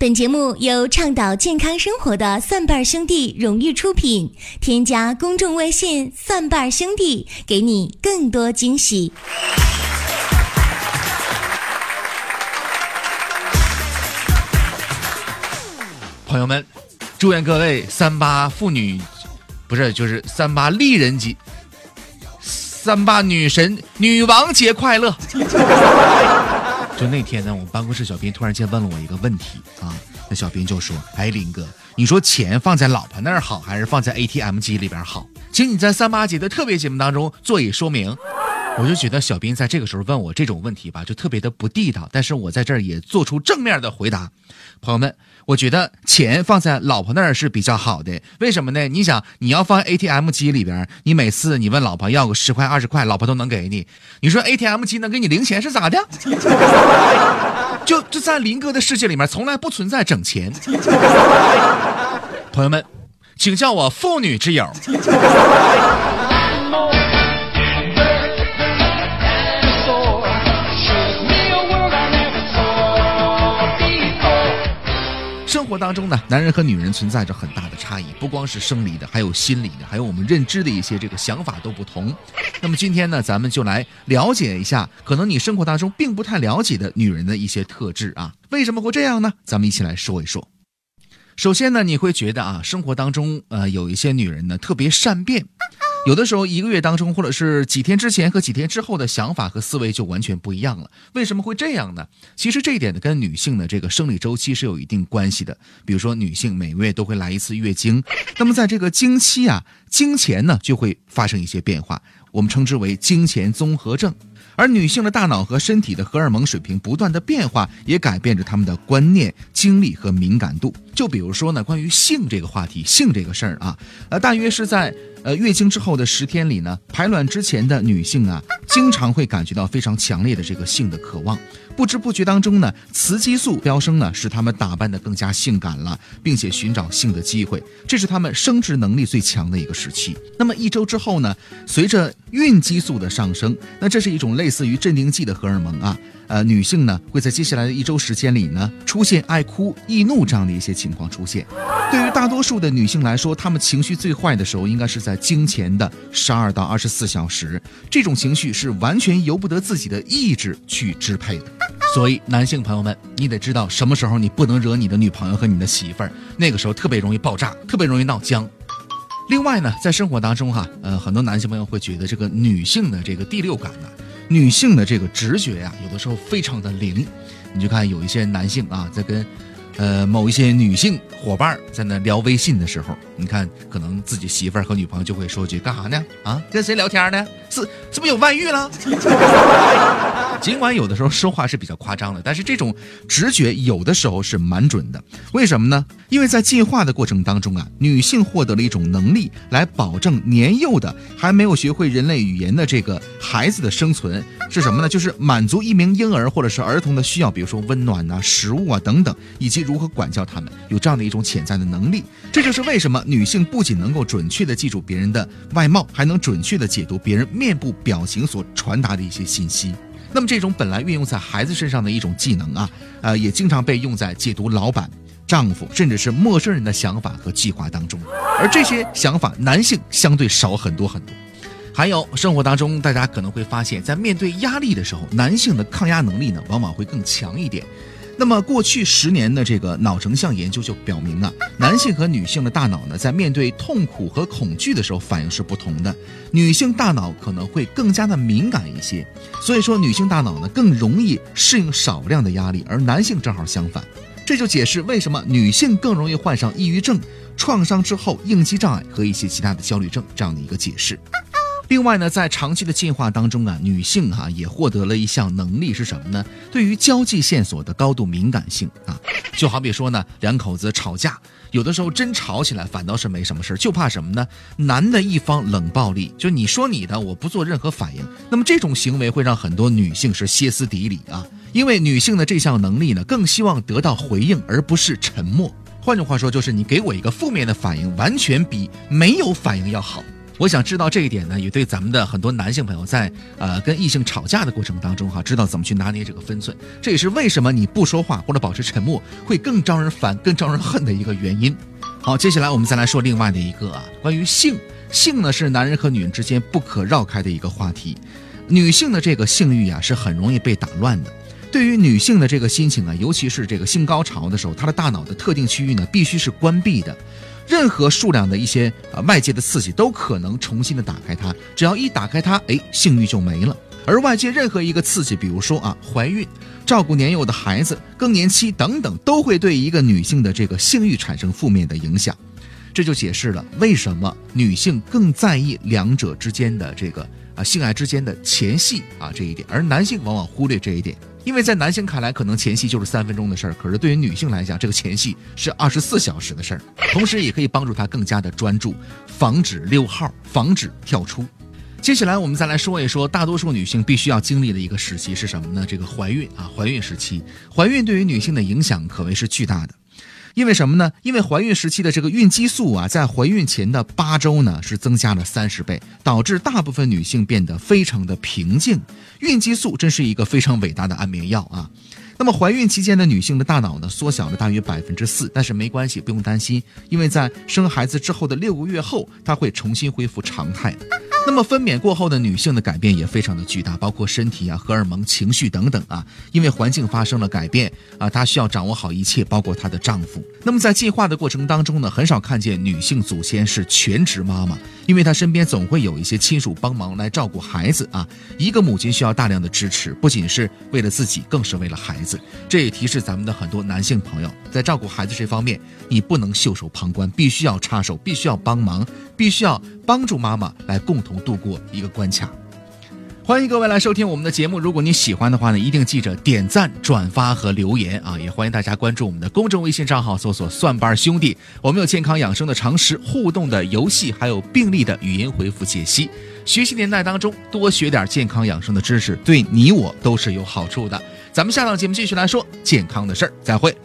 本节目由倡导健康生活的蒜瓣兄弟荣誉出品。添加公众微信“蒜瓣兄弟”，给你更多惊喜。朋友们，祝愿各位三八妇女，不是就是三八丽人节、三八女神女王节快乐！就那天呢，我们办公室小编突然间问了我一个问题啊，那小编就说：“哎，林哥，你说钱放在老婆那儿好，还是放在 ATM 机里边好？请你在三八节的特别节目当中做以说明。”我就觉得小编在这个时候问我这种问题吧，就特别的不地道。但是我在这儿也做出正面的回答，朋友们，我觉得钱放在老婆那儿是比较好的。为什么呢？你想，你要放 ATM 机里边，你每次你问老婆要个十块二十块，老婆都能给你。你说 ATM 机能给你零钱是咋的？就就在林哥的世界里面，从来不存在整钱。朋友们，请叫我妇女之友。生活当中呢，男人和女人存在着很大的差异，不光是生理的，还有心理的，还有我们认知的一些这个想法都不同。那么今天呢，咱们就来了解一下，可能你生活当中并不太了解的女人的一些特质啊，为什么会这样呢？咱们一起来说一说。首先呢，你会觉得啊，生活当中呃有一些女人呢特别善变。有的时候，一个月当中，或者是几天之前和几天之后的想法和思维就完全不一样了。为什么会这样呢？其实这一点呢，跟女性的这个生理周期是有一定关系的。比如说，女性每个月都会来一次月经，那么在这个经期啊、经前呢，就会发生一些变化，我们称之为经前综合症。而女性的大脑和身体的荷尔蒙水平不断的变化，也改变着她们的观念、经历和敏感度。就比如说呢，关于性这个话题，性这个事儿啊，呃，大约是在呃月经之后的十天里呢，排卵之前的女性啊，经常会感觉到非常强烈的这个性的渴望。不知不觉当中呢，雌激素飙升呢，使她们打扮的更加性感了，并且寻找性的机会，这是她们生殖能力最强的一个时期。那么一周之后呢，随着孕激素的上升，那这是一种类似于镇定剂的荷尔蒙啊。呃，女性呢会在接下来的一周时间里呢，出现爱哭、易怒这样的一些情况出现。对于大多数的女性来说，她们情绪最坏的时候应该是在在经前的十二到二十四小时，这种情绪是完全由不得自己的意志去支配的。所以，男性朋友们，你得知道什么时候你不能惹你的女朋友和你的媳妇儿，那个时候特别容易爆炸，特别容易闹僵。另外呢，在生活当中哈，呃，很多男性朋友会觉得这个女性的这个第六感呢。女性的这个直觉呀，有的时候非常的灵。你就看有一些男性啊，在跟，呃，某一些女性伙伴在那聊微信的时候，你看可能自己媳妇儿和女朋友就会说句干啥呢？啊，跟谁聊天呢？是是不是有外遇了？尽管有的时候说话是比较夸张的，但是这种直觉有的时候是蛮准的。为什么呢？因为在进化的过程当中啊，女性获得了一种能力，来保证年幼的还没有学会人类语言的这个孩子的生存是什么呢？就是满足一名婴儿或者是儿童的需要，比如说温暖呐、食物啊等等，以及如何管教他们，有这样的一一种潜在的能力。这就是为什么女性不仅能够准确的记住别人的外貌，还能准确的解读别人面部表情所传达的一些信息。那么这种本来运用在孩子身上的一种技能啊，呃，也经常被用在解读老板、丈夫，甚至是陌生人的想法和计划当中。而这些想法，男性相对少很多很多。还有生活当中，大家可能会发现，在面对压力的时候，男性的抗压能力呢，往往会更强一点。那么过去十年的这个脑成像研究就表明啊，男性和女性的大脑呢，在面对痛苦和恐惧的时候反应是不同的。女性大脑可能会更加的敏感一些，所以说女性大脑呢更容易适应少量的压力，而男性正好相反。这就解释为什么女性更容易患上抑郁症、创伤之后应激障碍和一些其他的焦虑症这样的一个解释。另外呢，在长期的进化当中啊，女性哈也获得了一项能力是什么呢？对于交际线索的高度敏感性啊，就好比说呢，两口子吵架，有的时候真吵起来反倒是没什么事就怕什么呢？男的一方冷暴力，就你说你的，我不做任何反应。那么这种行为会让很多女性是歇斯底里啊，因为女性的这项能力呢，更希望得到回应，而不是沉默。换句话说，就是你给我一个负面的反应，完全比没有反应要好。我想知道这一点呢，也对咱们的很多男性朋友在呃跟异性吵架的过程当中哈，知道怎么去拿捏这个分寸。这也是为什么你不说话或者保持沉默会更招人烦、更招人恨的一个原因。好，接下来我们再来说另外的一个啊，关于性。性呢是男人和女人之间不可绕开的一个话题。女性的这个性欲啊是很容易被打乱的。对于女性的这个心情啊，尤其是这个性高潮的时候，她的大脑的特定区域呢必须是关闭的。任何数量的一些啊外界的刺激都可能重新的打开它，只要一打开它，哎，性欲就没了。而外界任何一个刺激，比如说啊怀孕、照顾年幼的孩子、更年期等等，都会对一个女性的这个性欲产生负面的影响。这就解释了为什么女性更在意两者之间的这个啊性爱之间的前戏啊这一点，而男性往往忽略这一点。因为在男性看来，可能前戏就是三分钟的事儿，可是对于女性来讲，这个前戏是二十四小时的事儿。同时，也可以帮助她更加的专注，防止溜号，防止跳出。接下来，我们再来说一说，大多数女性必须要经历的一个时期是什么呢？这个怀孕啊，怀孕时期，怀孕对于女性的影响可谓是巨大的。因为什么呢？因为怀孕时期的这个孕激素啊，在怀孕前的八周呢是增加了三十倍，导致大部分女性变得非常的平静。孕激素真是一个非常伟大的安眠药啊！那么怀孕期间的女性的大脑呢缩小了大约百分之四，但是没关系，不用担心，因为在生孩子之后的六个月后，它会重新恢复常态。那么分娩过后的女性的改变也非常的巨大，包括身体啊、荷尔蒙、情绪等等啊，因为环境发生了改变啊，她需要掌握好一切，包括她的丈夫。那么在进化的过程当中呢，很少看见女性祖先是全职妈妈，因为她身边总会有一些亲属帮忙来照顾孩子啊。一个母亲需要大量的支持，不仅是为了自己，更是为了孩子。这也提示咱们的很多男性朋友，在照顾孩子这方面，你不能袖手旁观，必须要插手，必须要帮忙，必须要帮助妈妈来共同。度过一个关卡，欢迎各位来收听我们的节目。如果你喜欢的话呢，一定记着点赞、转发和留言啊！也欢迎大家关注我们的公众微信账号，搜索“蒜瓣兄弟”。我们有健康养生的常识、互动的游戏，还有病例的语音回复解析。学习年代当中多学点健康养生的知识，对你我都是有好处的。咱们下档节目继续来说健康的事儿，再会。